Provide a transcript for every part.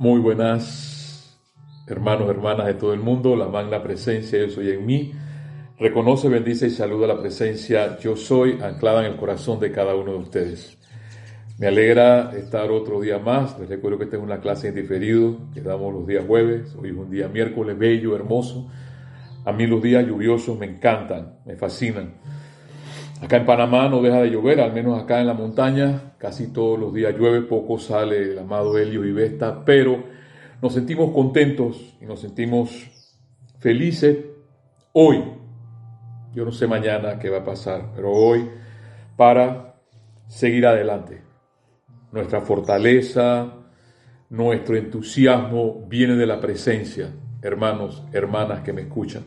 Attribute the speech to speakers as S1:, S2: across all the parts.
S1: Muy buenas, hermanos, hermanas de todo el mundo. La magna presencia Yo soy en mí. Reconoce, bendice y saluda la presencia Yo soy anclada en el corazón de cada uno de ustedes. Me alegra estar otro día más. Les recuerdo que esta es una clase en diferido que damos los días jueves. Hoy es un día miércoles bello, hermoso. A mí los días lluviosos me encantan, me fascinan. Acá en Panamá no deja de llover, al menos acá en la montaña, casi todos los días llueve, poco sale el amado Helio y Vesta, pero nos sentimos contentos y nos sentimos felices hoy. Yo no sé mañana qué va a pasar, pero hoy para seguir adelante. Nuestra fortaleza, nuestro entusiasmo viene de la presencia, hermanos, hermanas que me escuchan.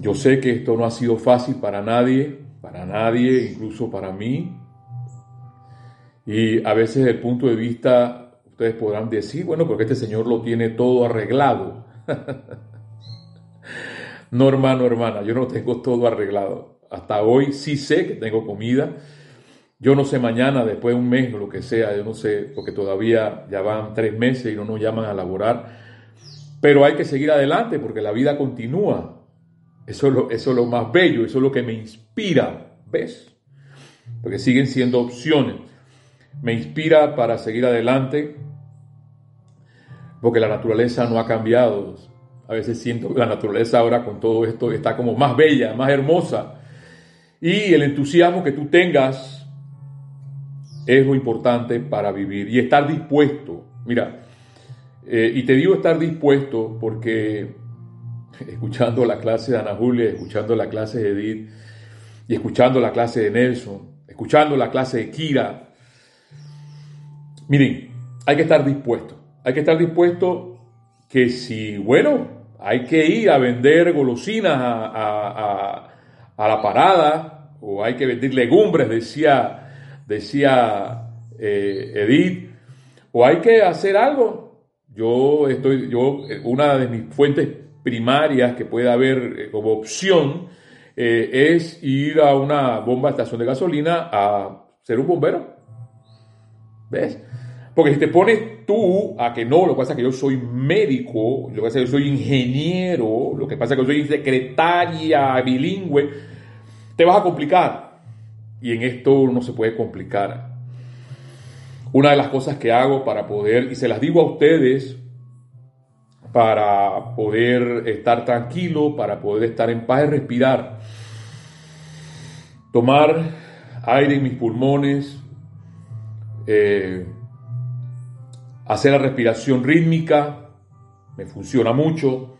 S1: Yo sé que esto no ha sido fácil para nadie, para nadie, incluso para mí. Y a veces desde el punto de vista, ustedes podrán decir, bueno, porque este Señor lo tiene todo arreglado. no, hermano, hermana, yo no tengo todo arreglado. Hasta hoy sí sé que tengo comida. Yo no sé mañana, después de un mes lo que sea, yo no sé, porque todavía ya van tres meses y no nos llaman a laborar. Pero hay que seguir adelante porque la vida continúa. Eso es, lo, más bello, eso es lo que me inspira, ¿ves? Porque siguen siendo opciones. Me inspira para seguir adelante, porque la naturaleza no ha cambiado. A veces siento que la naturaleza ahora con todo esto está como más bella, más hermosa. Y el entusiasmo que tú tengas es lo importante para vivir y estar dispuesto. Mira, eh, y te digo estar dispuesto porque escuchando la clase de Ana Julia, escuchando la clase de Edith, y escuchando la clase de Nelson, escuchando la clase de Kira. Miren, hay que estar dispuesto. Hay que estar dispuesto que si, bueno, hay que ir a vender golosinas a, la parada, o hay que vender legumbres, decía, decía eh, Edith, o hay que hacer algo. Yo estoy, yo, una de mis fuentes primarias que puede haber eh, como opción eh, es ir a una bomba estación de gasolina a ser un bombero. ¿Ves? Porque si te pones tú a que no, lo que pasa es que yo soy médico, lo que pasa es que yo soy ingeniero, lo que pasa es que yo soy secretaria bilingüe, te vas a complicar. Y en esto no se puede complicar. Una de las cosas que hago para poder, y se las digo a ustedes para poder estar tranquilo, para poder estar en paz y respirar. Tomar aire en mis pulmones, eh, hacer la respiración rítmica, me funciona mucho,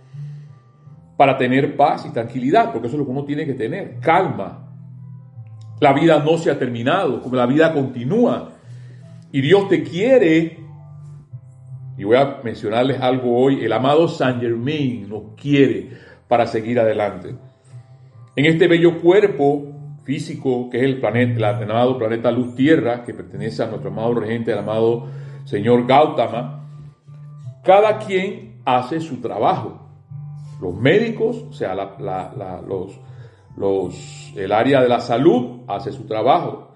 S1: para tener paz y tranquilidad, porque eso es lo que uno tiene que tener, calma. La vida no se ha terminado, como la vida continúa. Y Dios te quiere y voy a mencionarles algo hoy. El amado Saint Germain nos quiere para seguir adelante. En este bello cuerpo físico que es el planeta, el amado planeta Luz Tierra, que pertenece a nuestro amado regente, el amado señor Gautama, cada quien hace su trabajo. Los médicos, o sea, los, el área de la salud hace su trabajo.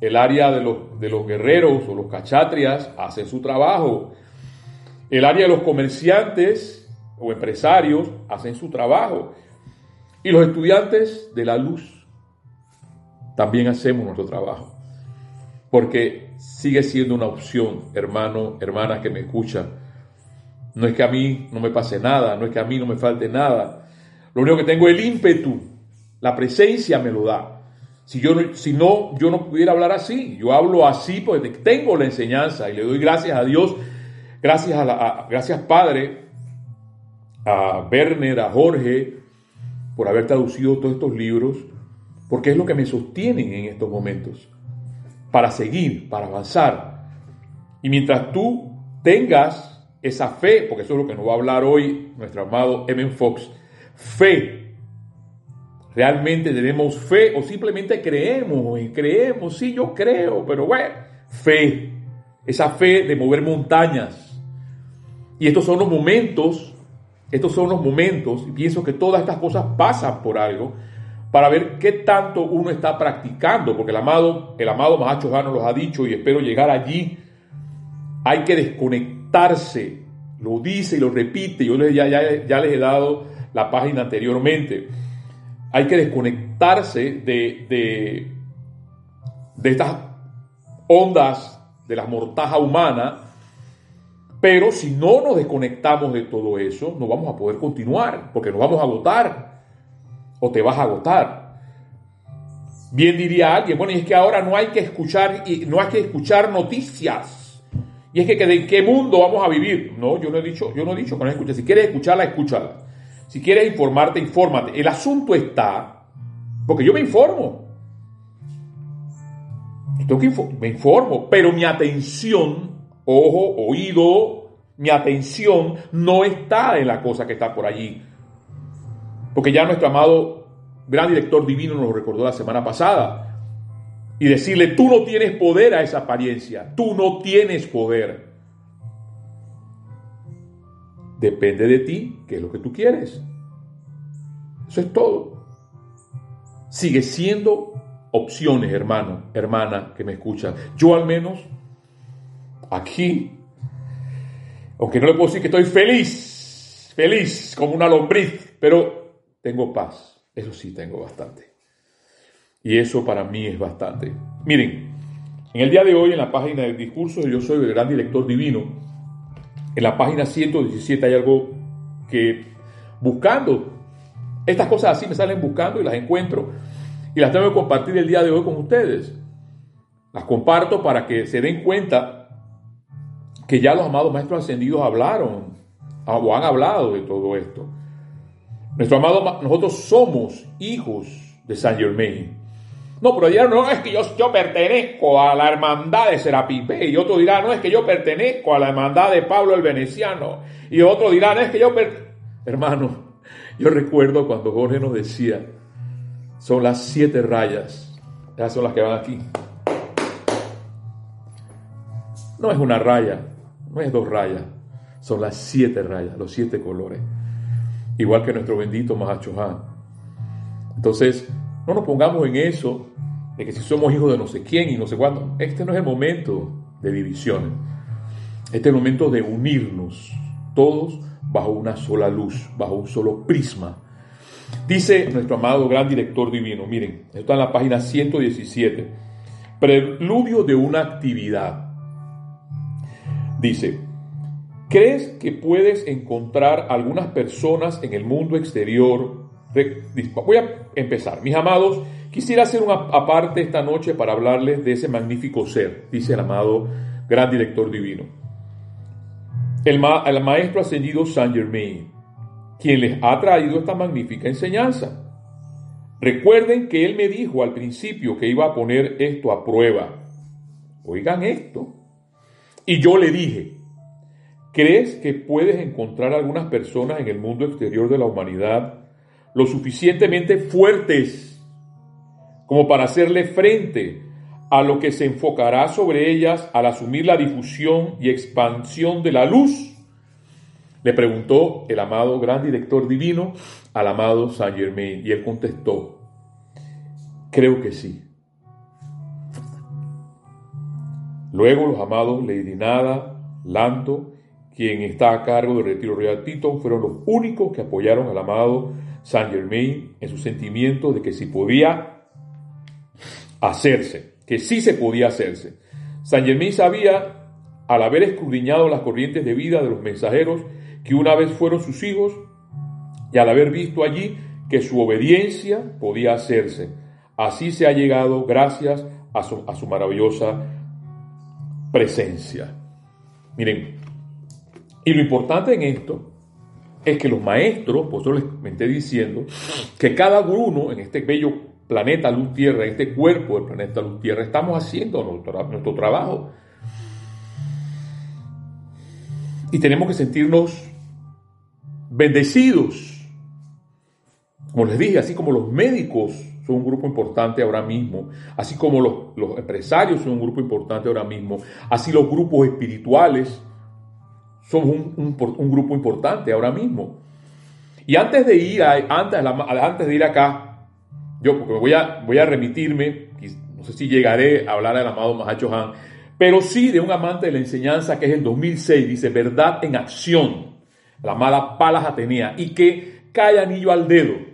S1: El área de los, de los guerreros o los cachatrias hace su trabajo. El área de los comerciantes o empresarios hacen su trabajo. Y los estudiantes de la luz también hacemos nuestro trabajo. Porque sigue siendo una opción, hermano, hermana que me escucha. No es que a mí no me pase nada, no es que a mí no me falte nada. Lo único que tengo es el ímpetu, la presencia me lo da. Si, yo, si no, yo no pudiera hablar así. Yo hablo así porque tengo la enseñanza y le doy gracias a Dios Gracias, a, gracias Padre, a Werner, a Jorge, por haber traducido todos estos libros, porque es lo que me sostienen en estos momentos, para seguir, para avanzar. Y mientras tú tengas esa fe, porque eso es lo que nos va a hablar hoy nuestro amado M. Fox, fe. Realmente tenemos fe o simplemente creemos y creemos, sí, yo creo, pero bueno, fe. Esa fe de mover montañas, y estos son los momentos, estos son los momentos, y pienso que todas estas cosas pasan por algo, para ver qué tanto uno está practicando, porque el amado, el amado Mahacho nos los ha dicho y espero llegar allí Hay que desconectarse. Lo dice y lo repite. Yo ya, ya, ya les he dado la página anteriormente. Hay que desconectarse de, de, de estas ondas de la mortaja humana. Pero si no nos desconectamos de todo eso, no vamos a poder continuar, porque nos vamos a agotar. O te vas a agotar. Bien diría alguien, bueno, y es que ahora no hay que escuchar, no hay que escuchar noticias. Y es que, ¿de qué mundo vamos a vivir? No, yo no he dicho, yo no he dicho que no escuches. Si quieres escucharla, escúchala. Si quieres informarte, infórmate. El asunto está, porque yo me informo. me informo, pero mi atención, ojo, oído, mi atención no está en la cosa que está por allí. Porque ya nuestro amado gran director divino nos recordó la semana pasada. Y decirle, tú no tienes poder a esa apariencia, tú no tienes poder. Depende de ti, qué es lo que tú quieres. Eso es todo. Sigue siendo opciones, hermano, hermana, que me escucha. Yo al menos, aquí, aunque no le puedo decir que estoy feliz, feliz como una lombriz, pero tengo paz. Eso sí tengo bastante. Y eso para mí es bastante. Miren, en el día de hoy en la página del discurso Yo soy el gran director divino, en la página 117 hay algo que buscando, estas cosas así me salen buscando y las encuentro y las tengo que compartir el día de hoy con ustedes. Las comparto para que se den cuenta que ya los amados maestros ascendidos hablaron o han hablado de todo esto. Nuestro amado, nosotros somos hijos de Saint Germain. No, pero dirán, no, es que yo, yo pertenezco a la hermandad de Serapis Y otro dirá, no, es que yo pertenezco a la hermandad de Pablo el Veneciano. Y otro dirá, no, es que yo... Hermano, yo recuerdo cuando Jorge nos decía, son las siete rayas. Esas son las que van aquí. No es una raya, no es dos rayas. Son las siete rayas, los siete colores igual que nuestro bendito Mahachohan. Entonces, no nos pongamos en eso de que si somos hijos de no sé quién y no sé cuándo. Este no es el momento de divisiones. Este es el momento de unirnos todos bajo una sola luz, bajo un solo prisma. Dice nuestro amado gran director divino, miren, esto está en la página 117, preludio de una actividad. Dice, ¿Crees que puedes encontrar algunas personas en el mundo exterior? Voy a empezar. Mis amados, quisiera hacer una aparte esta noche para hablarles de ese magnífico ser, dice el amado gran director divino. El, el maestro ascendido Saint Germain, quien les ha traído esta magnífica enseñanza. Recuerden que él me dijo al principio que iba a poner esto a prueba. Oigan esto. Y yo le dije, ¿Crees que puedes encontrar algunas personas en el mundo exterior de la humanidad lo suficientemente fuertes como para hacerle frente a lo que se enfocará sobre ellas al asumir la difusión y expansión de la luz? Le preguntó el amado gran director divino al amado Saint Germain y él contestó, creo que sí. Luego los amados Lady Nada, Lando quien está a cargo del Retiro Royal Tito, fueron los únicos que apoyaron al amado Saint Germain en su sentimiento de que sí podía hacerse, que sí se podía hacerse. Saint Germain sabía, al haber escudriñado las corrientes de vida de los mensajeros, que una vez fueron sus hijos, y al haber visto allí que su obediencia podía hacerse. Así se ha llegado gracias a su, a su maravillosa presencia. Miren, y lo importante en esto es que los maestros, por eso les estoy diciendo, que cada uno en este bello planeta Luz Tierra, en este cuerpo del planeta Luz Tierra, estamos haciendo nuestro trabajo. Y tenemos que sentirnos bendecidos. Como les dije, así como los médicos son un grupo importante ahora mismo, así como los, los empresarios son un grupo importante ahora mismo, así los grupos espirituales, somos un, grupo importante ahora mismo. Y antes de ir, a, antes, antes de ir acá, yo porque voy a, voy a remitirme, no sé si llegaré a hablar del amado Mahacho Han, pero sí de un amante de la enseñanza que es el 2006, dice verdad en acción, la amada Palas Atenea, y que cae anillo al dedo.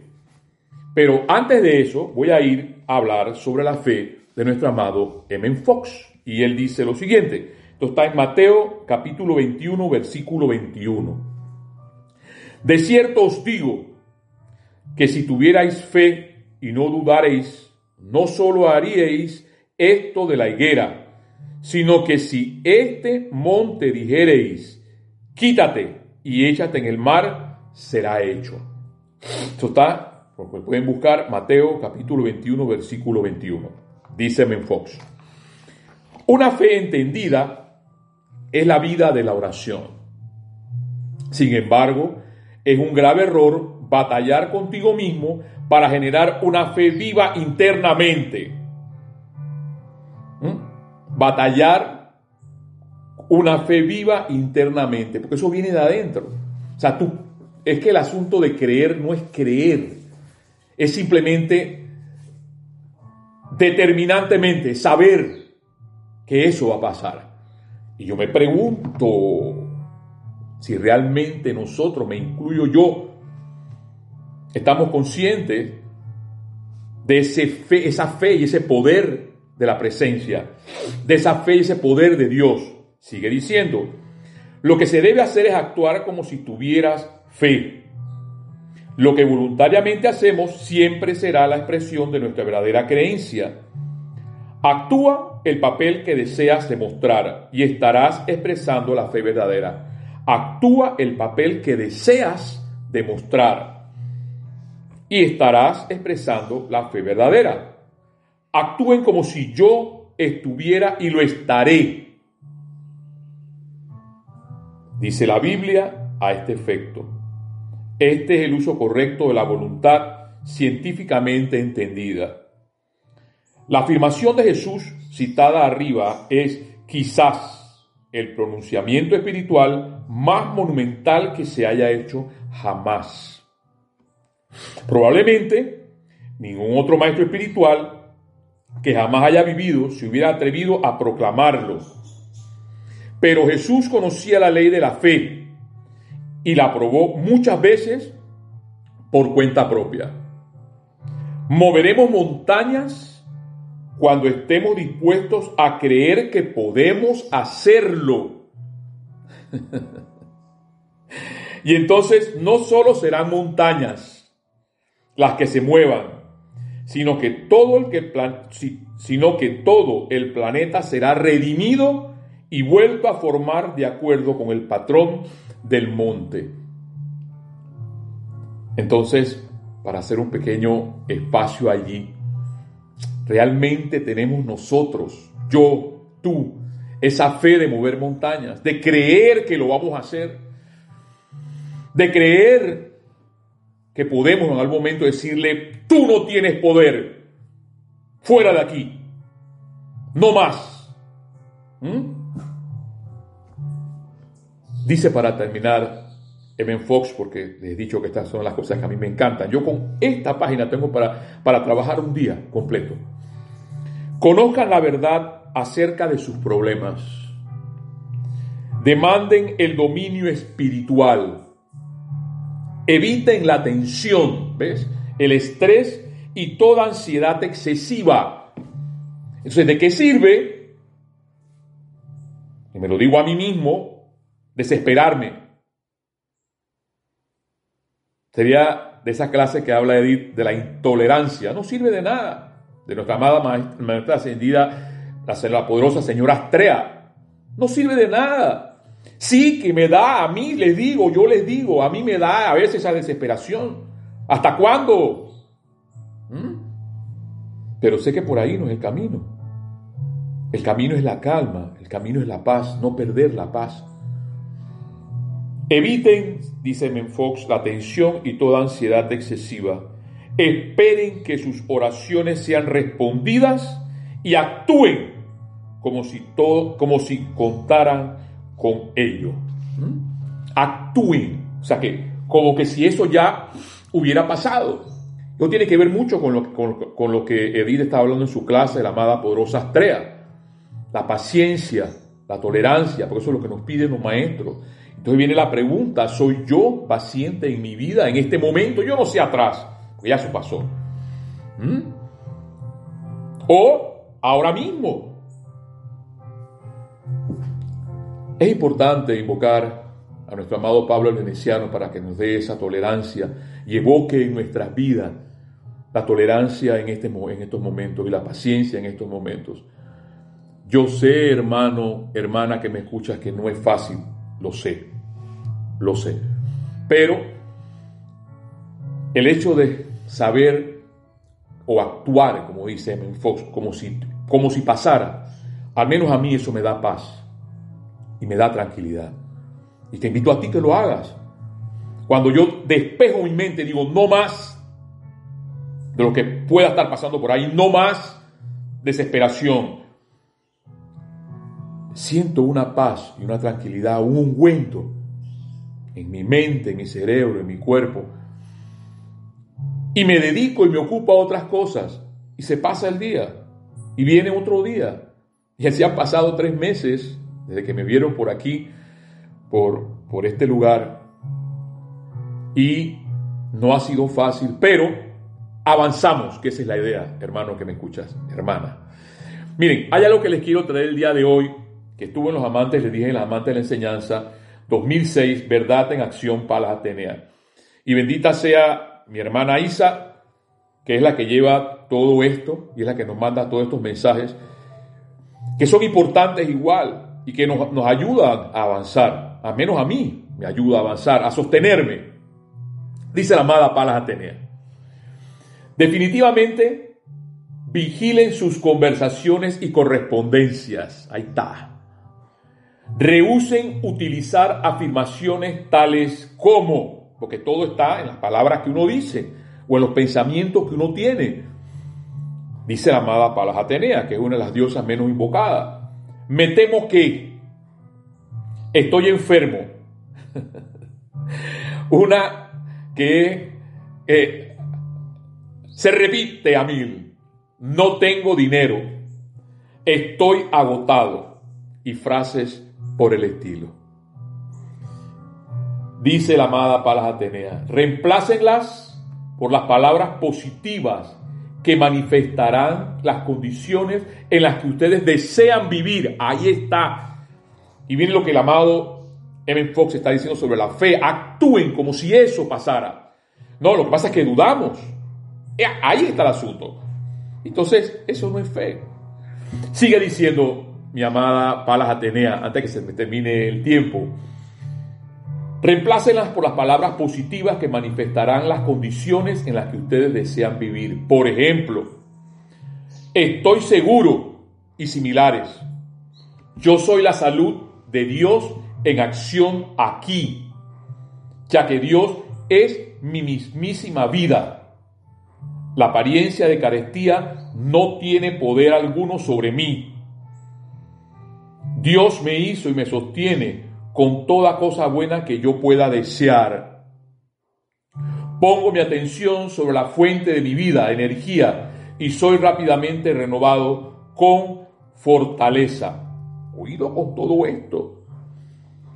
S1: Pero antes de eso voy a ir a hablar sobre la fe de nuestro amado M. Fox. Y él dice lo siguiente, esto está en Mateo capítulo 21, versículo 21. De cierto os digo que si tuvierais fe y no dudaréis, no solo haríais esto de la higuera, sino que si este monte dijereis, quítate y échate en el mar, será hecho. Esto está, pueden buscar Mateo capítulo 21, versículo 21. Dice Menfox. Una fe entendida es la vida de la oración. Sin embargo, es un grave error batallar contigo mismo para generar una fe viva internamente. ¿Mm? Batallar una fe viva internamente, porque eso viene de adentro. O sea, tú, es que el asunto de creer no es creer, es simplemente determinantemente saber que eso va a pasar. Y yo me pregunto, si realmente nosotros, me incluyo yo, estamos conscientes de ese fe, esa fe y ese poder de la presencia, de esa fe y ese poder de Dios. Sigue diciendo, lo que se debe hacer es actuar como si tuvieras fe. Lo que voluntariamente hacemos siempre será la expresión de nuestra verdadera creencia. Actúa el papel que deseas demostrar y estarás expresando la fe verdadera actúa el papel que deseas demostrar y estarás expresando la fe verdadera. Actúen como si yo estuviera y lo estaré. Dice la Biblia a este efecto. Este es el uso correcto de la voluntad científicamente entendida. La afirmación de Jesús citada arriba es quizás el pronunciamiento espiritual más monumental que se haya hecho jamás. Probablemente ningún otro maestro espiritual que jamás haya vivido se hubiera atrevido a proclamarlo. Pero Jesús conocía la ley de la fe y la probó muchas veces por cuenta propia. Moveremos montañas cuando estemos dispuestos a creer que podemos hacerlo. y entonces no solo serán montañas las que se muevan, sino que todo el que sino que todo el planeta será redimido y vuelto a formar de acuerdo con el patrón del monte. Entonces, para hacer un pequeño espacio allí, Realmente tenemos nosotros, yo, tú, esa fe de mover montañas, de creer que lo vamos a hacer, de creer que podemos en algún momento decirle, tú no tienes poder, fuera de aquí, no más. ¿Mm? Dice para terminar Evan Fox, porque les he dicho que estas son las cosas que a mí me encantan. Yo con esta página tengo para, para trabajar un día completo. Conozcan la verdad acerca de sus problemas. Demanden el dominio espiritual. Eviten la tensión, ¿ves? El estrés y toda ansiedad excesiva. Entonces, ¿de qué sirve? Y me lo digo a mí mismo, desesperarme. Sería de esa clase que habla Edith de la intolerancia. No sirve de nada de nuestra amada maestra ascendida, la, poderosa señora Astrea. No sirve de nada. Sí que me da, a mí les digo, yo les digo, a mí me da a veces esa desesperación. ¿Hasta cuándo? ¿Mm? Pero sé que por ahí no es el camino. El camino es la calma, el camino es la paz, no perder la paz. Eviten, dice Menfox, la tensión y toda ansiedad excesiva esperen que sus oraciones sean respondidas y actúen como si todo, como si contaran con ello. ¿Mm? Actúen, o sea que como que si eso ya hubiera pasado. Eso tiene que ver mucho con lo, con, lo que Edith estaba hablando en su clase, la amada poderosa Astrea. la paciencia, la tolerancia, porque eso es lo que nos piden los maestros. Entonces viene la pregunta, ¿soy yo paciente en mi vida en este momento? Yo no sé atrás, ya eso pasó. ¿Mm? O ahora mismo. Es importante invocar a nuestro amado Pablo el Veneciano para que nos dé esa tolerancia y evoque en nuestras vidas la tolerancia en, este, en estos momentos y la paciencia en estos momentos. Yo sé, hermano, hermana que me escuchas, que no es fácil, lo sé, lo sé. Pero el hecho de saber o actuar, como dice M. Fox, como si, como si pasara, al menos a mí eso me da paz y me da tranquilidad. Y te invito a ti que lo hagas. Cuando yo despejo mi mente, digo, no más de lo que pueda estar pasando por ahí, no más desesperación, siento una paz y una tranquilidad, un ungüento en mi mente, en mi cerebro, en mi cuerpo. Y me dedico y me ocupo a otras cosas. Y se pasa el día. Y viene otro día. Y así han pasado tres meses desde que me vieron por aquí, por, por este lugar. Y no ha sido fácil, pero avanzamos, que esa es la idea, hermano que me escuchas, hermana. Miren, hay algo que les quiero traer el día de hoy que estuvo en Los Amantes, les dije en Los Amantes de la Enseñanza, 2006, Verdad en Acción para Atenea. Y bendita sea mi hermana Isa, que es la que lleva todo esto y es la que nos manda todos estos mensajes, que son importantes igual y que nos, nos ayudan a avanzar, al menos a mí me ayuda a avanzar, a sostenerme. Dice la amada Palas Atenea. Definitivamente, vigilen sus conversaciones y correspondencias. Ahí está. Rehúsen utilizar afirmaciones tales como, porque todo está en las palabras que uno dice o en los pensamientos que uno tiene. Dice la amada Palas Atenea, que es una de las diosas menos invocadas. Me temo que estoy enfermo. una que eh, se repite a mil. No tengo dinero. Estoy agotado. Y frases por el estilo. Dice la amada Palas Atenea, reemplácenlas por las palabras positivas que manifestarán las condiciones en las que ustedes desean vivir. Ahí está. Y viene lo que el amado M. Fox está diciendo sobre la fe. Actúen como si eso pasara. No, lo que pasa es que dudamos. Eh, ahí está el asunto. Entonces, eso no es fe. Sigue diciendo mi amada Palas Atenea, antes que se me termine el tiempo. Reemplácenlas por las palabras positivas que manifestarán las condiciones en las que ustedes desean vivir. Por ejemplo, estoy seguro y similares. Yo soy la salud de Dios en acción aquí, ya que Dios es mi mismísima vida. La apariencia de carestía no tiene poder alguno sobre mí Dios me hizo y me sostiene con toda cosa buena que yo pueda desear. Pongo mi atención sobre la fuente de mi vida, energía, y soy rápidamente renovado con fortaleza. Oído con todo esto.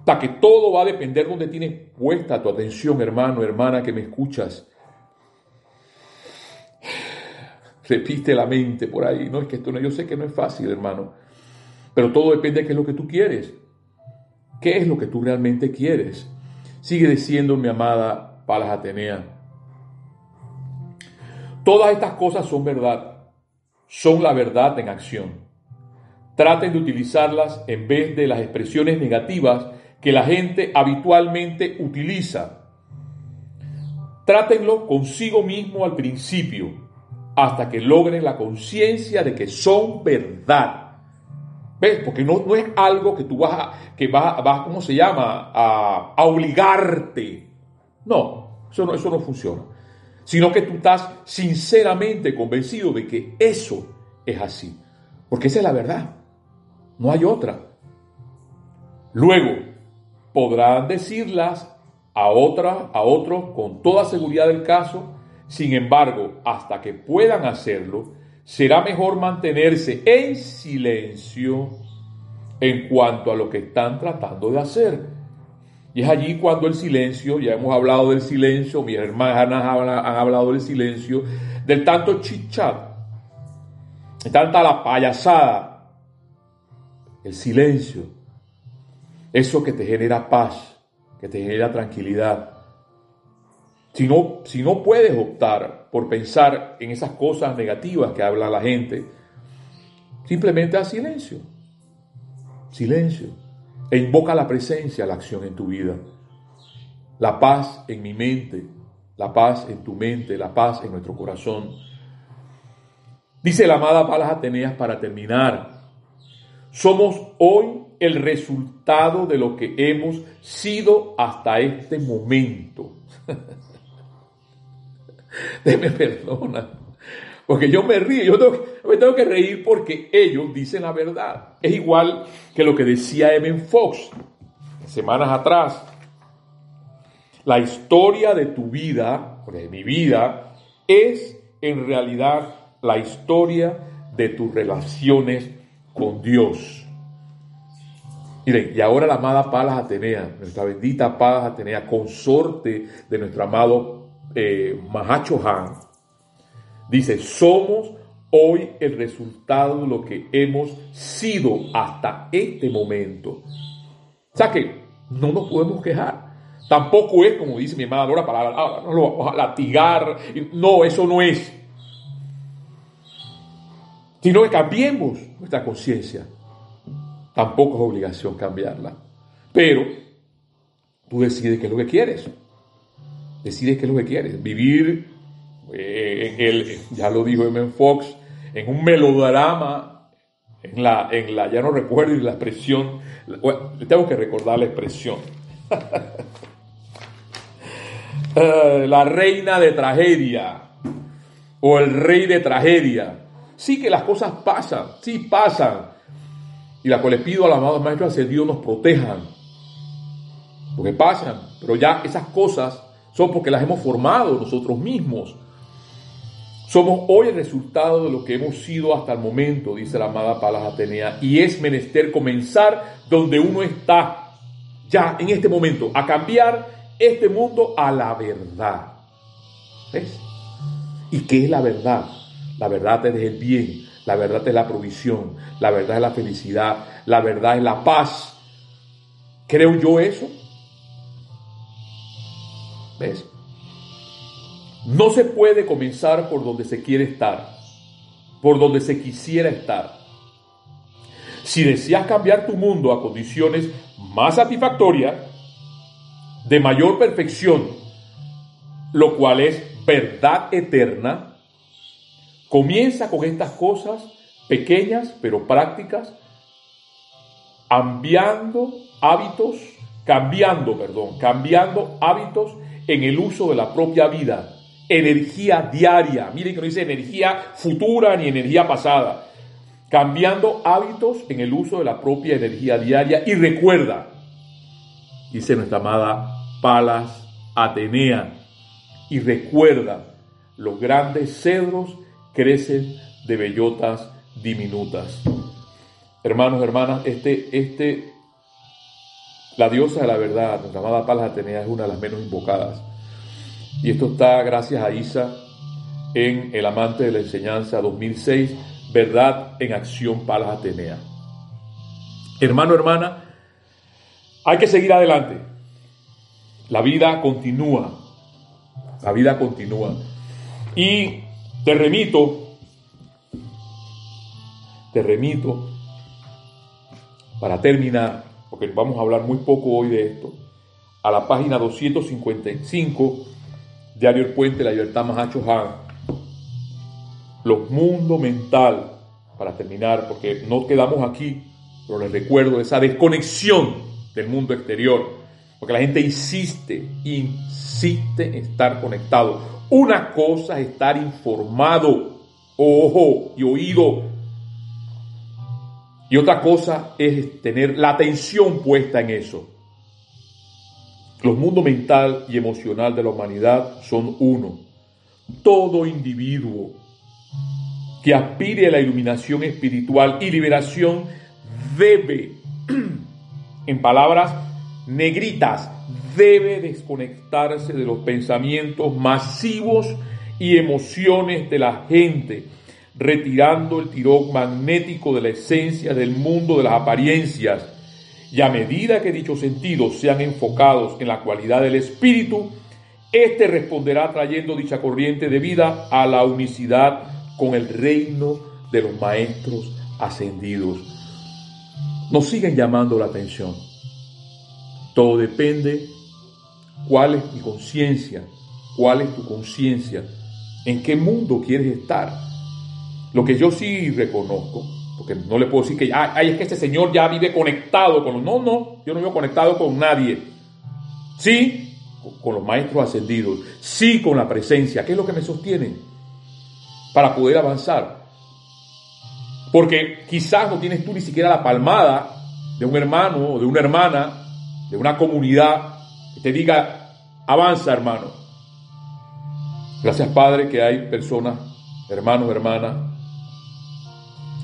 S1: Hasta que todo va a depender donde tienes puesta tu atención, hermano, hermana, que me escuchas. Repite la mente por ahí. No es que esto no, yo sé que no es fácil, hermano. Pero todo depende de qué es lo que tú quieres. ¿Qué es lo que tú realmente quieres? Sigue diciendo mi amada Palas Atenea. Todas estas cosas son verdad. Son la verdad en acción. Traten de utilizarlas en vez de las expresiones negativas que la gente habitualmente utiliza. Trátenlo consigo mismo al principio, hasta que logren la conciencia de que son verdad Porque no, no es algo que tú vas a, que vas, vas ¿cómo se llama? A, obligarte. No, eso no, eso no funciona. Sino que tú estás sinceramente convencido de que eso es así. Porque esa es la verdad. No hay otra. Luego, podrán decirlas a otra, a otros con toda seguridad del caso. Sin embargo, hasta que puedan hacerlo, será mejor mantenerse en silencio en cuanto a lo que están tratando de hacer. Y es allí cuando el silencio, ya hemos hablado del silencio, mis hermanas han hablado del silencio, del tanto chichat, de tanta la payasada, el silencio, eso que te genera paz, que te genera tranquilidad. Si no, si no puedes optar por pensar en esas cosas negativas que habla la gente, simplemente haz silencio. Silencio. E invoca la presencia, la acción en tu vida. La paz en mi mente, la paz en tu mente, la paz en nuestro corazón. Dice la amada Palas Ateneas para terminar. Somos hoy el resultado de lo que hemos sido hasta este momento. Deme perdona. Porque yo me río, yo me tengo que reír porque ellos dicen la verdad. Es igual que lo que decía Evan Fox semanas atrás. La historia de tu vida, de mi vida, es en realidad la historia de tus relaciones con Dios. Miren, y ahora la amada Palas Atenea, nuestra bendita Palas Atenea, consorte de nuestro amado eh, Mahacho Han, dice, somos hoy el resultado de lo que hemos sido hasta este momento. O sea que no nos podemos quejar. Tampoco es, como dice mi hermana Dora, para ah, no lo vamos a latigar. No, eso no es. Sino que cambiemos nuestra conciencia. Tampoco es obligación cambiarla. Pero tú decides qué es lo que quieres. Decides qué es lo que quieres. Vivir eh, en el, ya lo dijo M. Fox, en un melodrama, en la, en la, ya no recuerdo la expresión, tengo que recordar la expresión. Eh, la reina de tragedia o el rey de tragedia. Sí que las cosas pasan, sí pasan. Y la cual les pido al amado Maestro Ascendido nos protejan. Porque pasan, pero ya esas cosas son porque las hemos formado nosotros mismos. Somos hoy el resultado de lo que hemos sido hasta el momento, dice la amada Palas Atenea, y es menester comenzar donde uno está, ya en este momento, a cambiar este mundo a la verdad. ¿Ves? ¿Y qué es la verdad? La verdad es el bien, la verdad es la provisión, la verdad es la felicidad, la verdad es la paz. ¿Creo yo eso? ¿Ves? No se puede comenzar por donde se quiere estar, por donde se quisiera estar. Si deseas cambiar tu mundo a condiciones más satisfactorias, de mayor perfección, lo cual es verdad eterna, comienza con estas cosas pequeñas pero prácticas, cambiando hábitos, cambiando, perdón, cambiando hábitos en el uso de la propia vida, energía diaria. Miren que no dice energía futura ni energía pasada. Cambiando hábitos en el uso de la propia energía diaria. Y recuerda, dice nuestra amada Palas Atenea. Y recuerda, los grandes cedros crecen de bellotas diminutas. Hermanos, hermanas, este, este, la diosa de la verdad, nuestra amada Palas Atenea, es una de las menos invocadas. Y esto está gracias a Isa en El Amante de la Enseñanza 2006, Verdad en Acción Palas Atenea. Hermano, hermana, hay que seguir adelante. La vida continúa. La vida continúa. Y te remito, te remito, para terminar, porque vamos a hablar muy poco hoy de esto, a la página 255, Diario El Puente, La Libertad Mahacho Han, los mundos mental, para terminar, porque no quedamos aquí, pero les recuerdo esa desconexión del mundo exterior porque la gente insiste, insiste en estar conectado. Una cosa es estar informado, ojo y oído. Y otra cosa es tener la atención puesta en eso. Los mundos mental y emocional de la humanidad son uno. Todo individuo que aspire a la iluminación espiritual y liberación debe en palabras negritas, debe desconectarse de los pensamientos masivos y emociones de la gente, retirando el tirón magnético de la esencia del mundo de las apariencias. Y a medida que dichos sentidos sean enfocados en la cualidad del espíritu, éste responderá trayendo dicha corriente de vida a la unicidad con el reino de los maestros ascendidos. Nos siguen llamando la atención. Todo depende cuál es mi conciencia, cuál es tu conciencia, en qué mundo quieres estar. Lo que yo sí reconozco, porque no le puedo decir que ay, es que este señor ya vive conectado con los... No, no, yo no vivo conectado con nadie. Sí, con los maestros ascendidos, sí con la presencia, ¿qué es lo que me sostiene? Para poder avanzar. Porque quizás no tienes tú ni siquiera la palmada de un hermano o de una hermana, de una comunidad que te diga, avanza hermano. Gracias Padre que hay personas, hermanos, hermanas,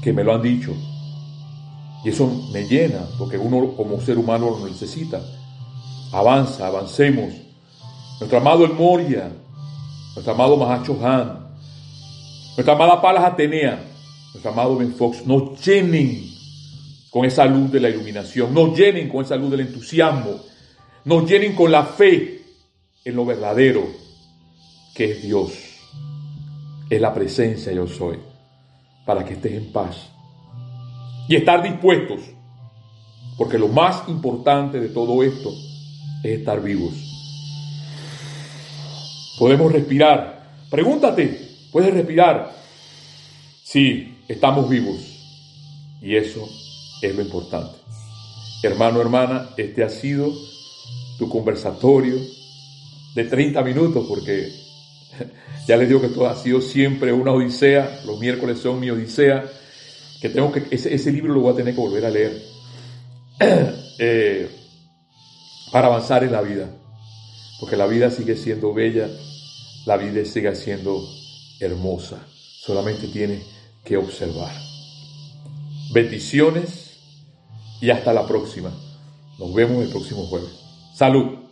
S1: que me lo han dicho. Y eso me llena, porque uno como ser humano lo necesita. Avanza, avancemos. Nuestro amado El Moria, nuestro amado Mahacho Han, nuestra amada Palas Atenea, nuestro amado Ben Fox, nos llenen con esa luz de la iluminación, nos llenen con esa luz del entusiasmo, nos llenen con la fe en lo verdadero que es Dios, es la presencia yo soy, para que estés en paz y estar dispuestos, porque lo más importante de todo esto es estar vivos. Podemos respirar. Pregúntate, ¿puedes respirar? Sí, estamos vivos. Y eso es lo importante. Hermano, hermana, este ha sido tu conversatorio de 30 minutos, porque ya les digo que esto ha sido siempre una odisea. Los miércoles son mi odisea, que tengo que, ese, libro lo voy a tener que volver a leer eh, para avanzar en la vida, porque la vida sigue siendo bella, la vida sigue siendo hermosa. Solamente tiene que observar. Bendiciones y hasta la próxima. Nos vemos el próximo jueves. Salud.